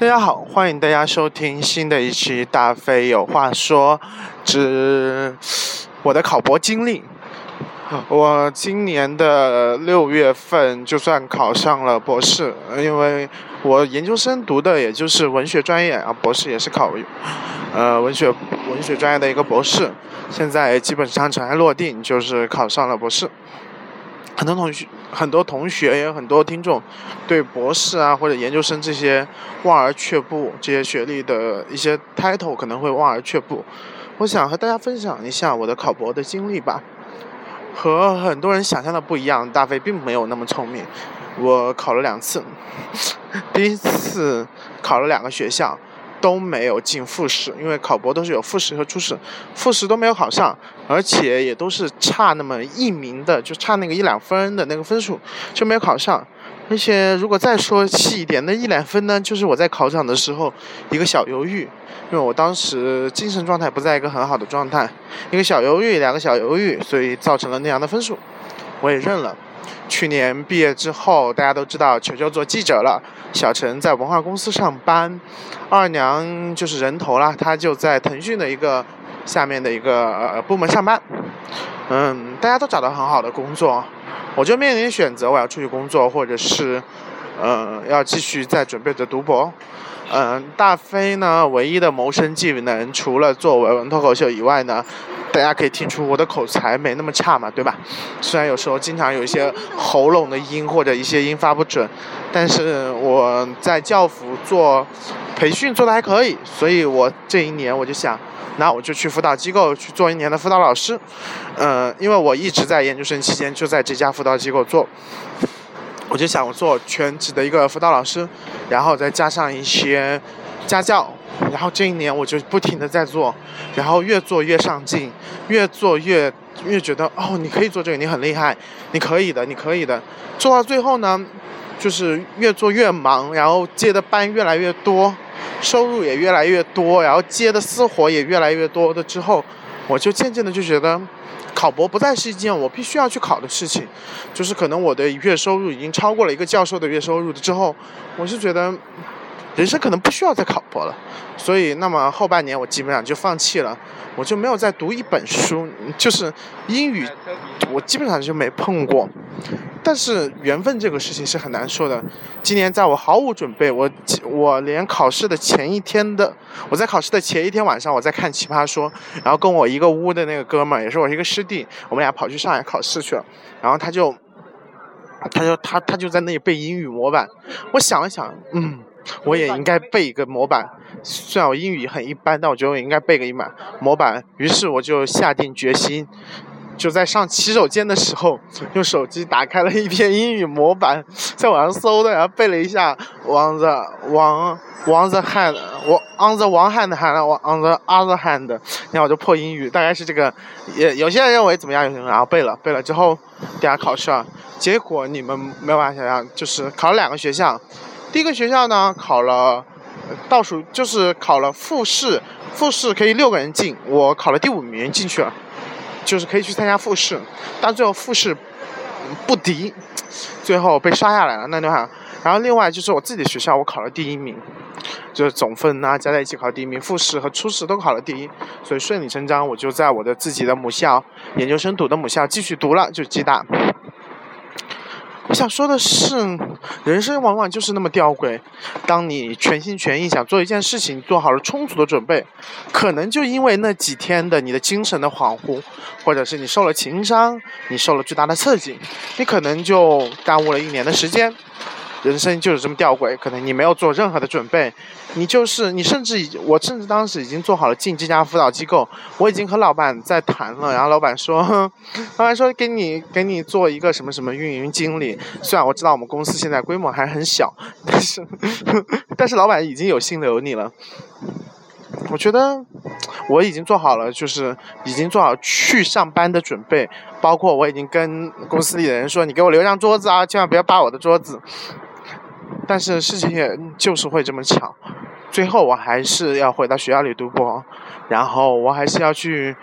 大家好，欢迎大家收听新的一期《大飞有话说》之我的考博经历。我今年的六月份就算考上了博士，因为我研究生读的也就是文学专业啊，博士也是考呃文学文学专业的一个博士，现在基本上尘埃落定，就是考上了博士。很多同学、很多同学也有很多听众，对博士啊或者研究生这些望而却步，这些学历的一些 title 可能会望而却步。我想和大家分享一下我的考博的经历吧。和很多人想象的不一样，大飞并没有那么聪明。我考了两次，第一次考了两个学校。都没有进复试，因为考博都是有复试和初试，复试都没有考上，而且也都是差那么一名的，就差那个一两分的那个分数就没有考上。而且如果再说细一点，那一两分呢，就是我在考场的时候一个小犹豫，因为我当时精神状态不在一个很好的状态，一个小犹豫，两个小犹豫，所以造成了那样的分数，我也认了。去年毕业之后，大家都知道球球做记者了，小陈在文化公司上班，二娘就是人头了，她就在腾讯的一个下面的一个呃部门上班。嗯，大家都找到很好的工作，我就面临选择，我要出去工作，或者是呃要继续在准备着读博。嗯，大飞呢，唯一的谋生技能除了做文脱口秀以外呢，大家可以听出我的口才没那么差嘛，对吧？虽然有时候经常有一些喉咙的音或者一些音发不准，但是我在教辅做培训做的还可以，所以我这一年我就想，那我就去辅导机构去做一年的辅导老师。嗯，因为我一直在研究生期间就在这家辅导机构做。我就想做全职的一个辅导老师，然后再加上一些家教，然后这一年我就不停的在做，然后越做越上进，越做越越觉得哦，你可以做这个，你很厉害，你可以的，你可以的。做到最后呢，就是越做越忙，然后接的班越来越多，收入也越来越多，然后接的私活也越来越多的之后，我就渐渐的就觉得。考博不再是一件我必须要去考的事情，就是可能我的月收入已经超过了一个教授的月收入之后，我是觉得。人生可能不需要再考博了，所以那么后半年我基本上就放弃了，我就没有再读一本书，就是英语，我基本上就没碰过。但是缘分这个事情是很难说的。今年在我毫无准备，我我连考试的前一天的，我在考试的前一天晚上我在看《奇葩说》，然后跟我一个屋的那个哥们儿，也是我一个师弟，我们俩跑去上海考试去了，然后他就，他就他他就在那里背英语模板，我想了想，嗯。我也应该背一个模板，虽然我英语很一般，但我觉得我应该背个一满模板。于是我就下定决心，就在上洗手间的时候，用手机打开了一篇英语模板，在网上搜的，然后背了一下 on the on the hand，我 on the one hand hand，我 on the other hand，然后我就破英语，大概是这个。也有些人认为怎么样？有些人然后背了，背了之后，等下考试啊，结果你们没有办法想象，就是考了两个学校。第一个学校呢，考了倒数，就是考了复试，复试可以六个人进，我考了第五名进去了，就是可以去参加复试，但最后复试不敌，最后被刷下来了。那就哈，然后另外就是我自己的学校，我考了第一名，就是总分啊加在一起考第一名，复试和初试都考了第一，所以顺理成章，我就在我的自己的母校，研究生读的母校继续读了，就暨大。我想说的是，人生往往就是那么吊诡。当你全心全意想做一件事情，做好了充足的准备，可能就因为那几天的你的精神的恍惚，或者是你受了情伤，你受了巨大的刺激，你可能就耽误了一年的时间。人生就是这么吊诡，可能你没有做任何的准备，你就是你，甚至我甚至当时已经做好了进这家辅导机构，我已经和老板在谈了，然后老板说，老板说给你给你做一个什么什么运营经理，虽然我知道我们公司现在规模还很小，但是 但是老板已经有心留你了，我觉得我已经做好了，就是已经做好去上班的准备，包括我已经跟公司里的人说，你给我留张桌子啊，千万不要扒我的桌子。但是事情也就是会这么巧，最后我还是要回到学校里读博，然后我还是要去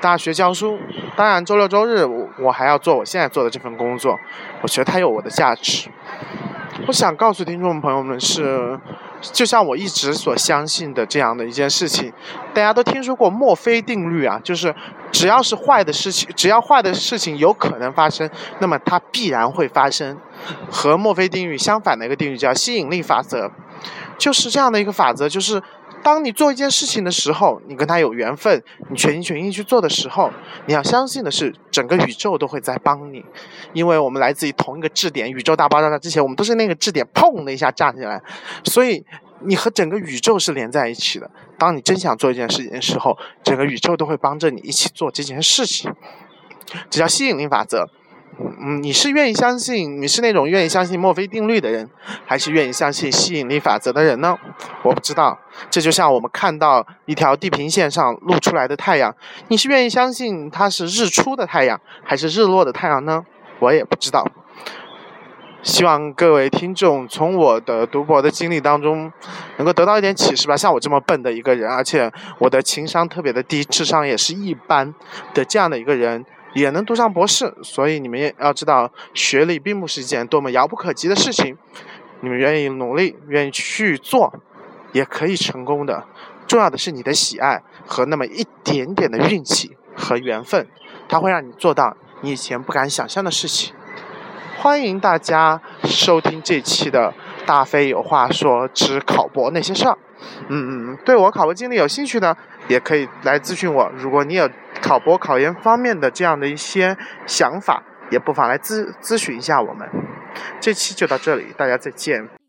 大学教书。当然周六周日我我还要做我现在做的这份工作，我觉得它有我的价值。我想告诉听众朋友们是，就像我一直所相信的这样的一件事情，大家都听说过墨菲定律啊，就是只要是坏的事情，只要坏的事情有可能发生，那么它必然会发生。和墨菲定律相反的一个定律叫吸引力法则，就是这样的一个法则，就是。当你做一件事情的时候，你跟他有缘分，你全心全意去做的时候，你要相信的是，整个宇宙都会在帮你，因为我们来自于同一个质点。宇宙大爆炸之前，我们都是那个质点，砰的一下炸起来，所以你和整个宇宙是连在一起的。当你真想做一件事情的时候，整个宇宙都会帮着你一起做这件事情，这叫吸引力法则。嗯，你是愿意相信你是那种愿意相信墨菲定律的人，还是愿意相信吸引力法则的人呢？我不知道。这就像我们看到一条地平线上露出来的太阳，你是愿意相信它是日出的太阳，还是日落的太阳呢？我也不知道。希望各位听众从我的读博的经历当中，能够得到一点启示吧。像我这么笨的一个人，而且我的情商特别的低，智商也是一般的这样的一个人。也能读上博士，所以你们也要知道，学历并不是一件多么遥不可及的事情。你们愿意努力，愿意去做，也可以成功的。重要的是你的喜爱和那么一点点的运气和缘分，它会让你做到你以前不敢想象的事情。欢迎大家收听这期的《大飞有话说之考博那些事儿》。嗯嗯，对我考博经历有兴趣的，也可以来咨询我。如果你有考博考研方面的这样的一些想法，也不妨来咨咨询一下我们。这期就到这里，大家再见。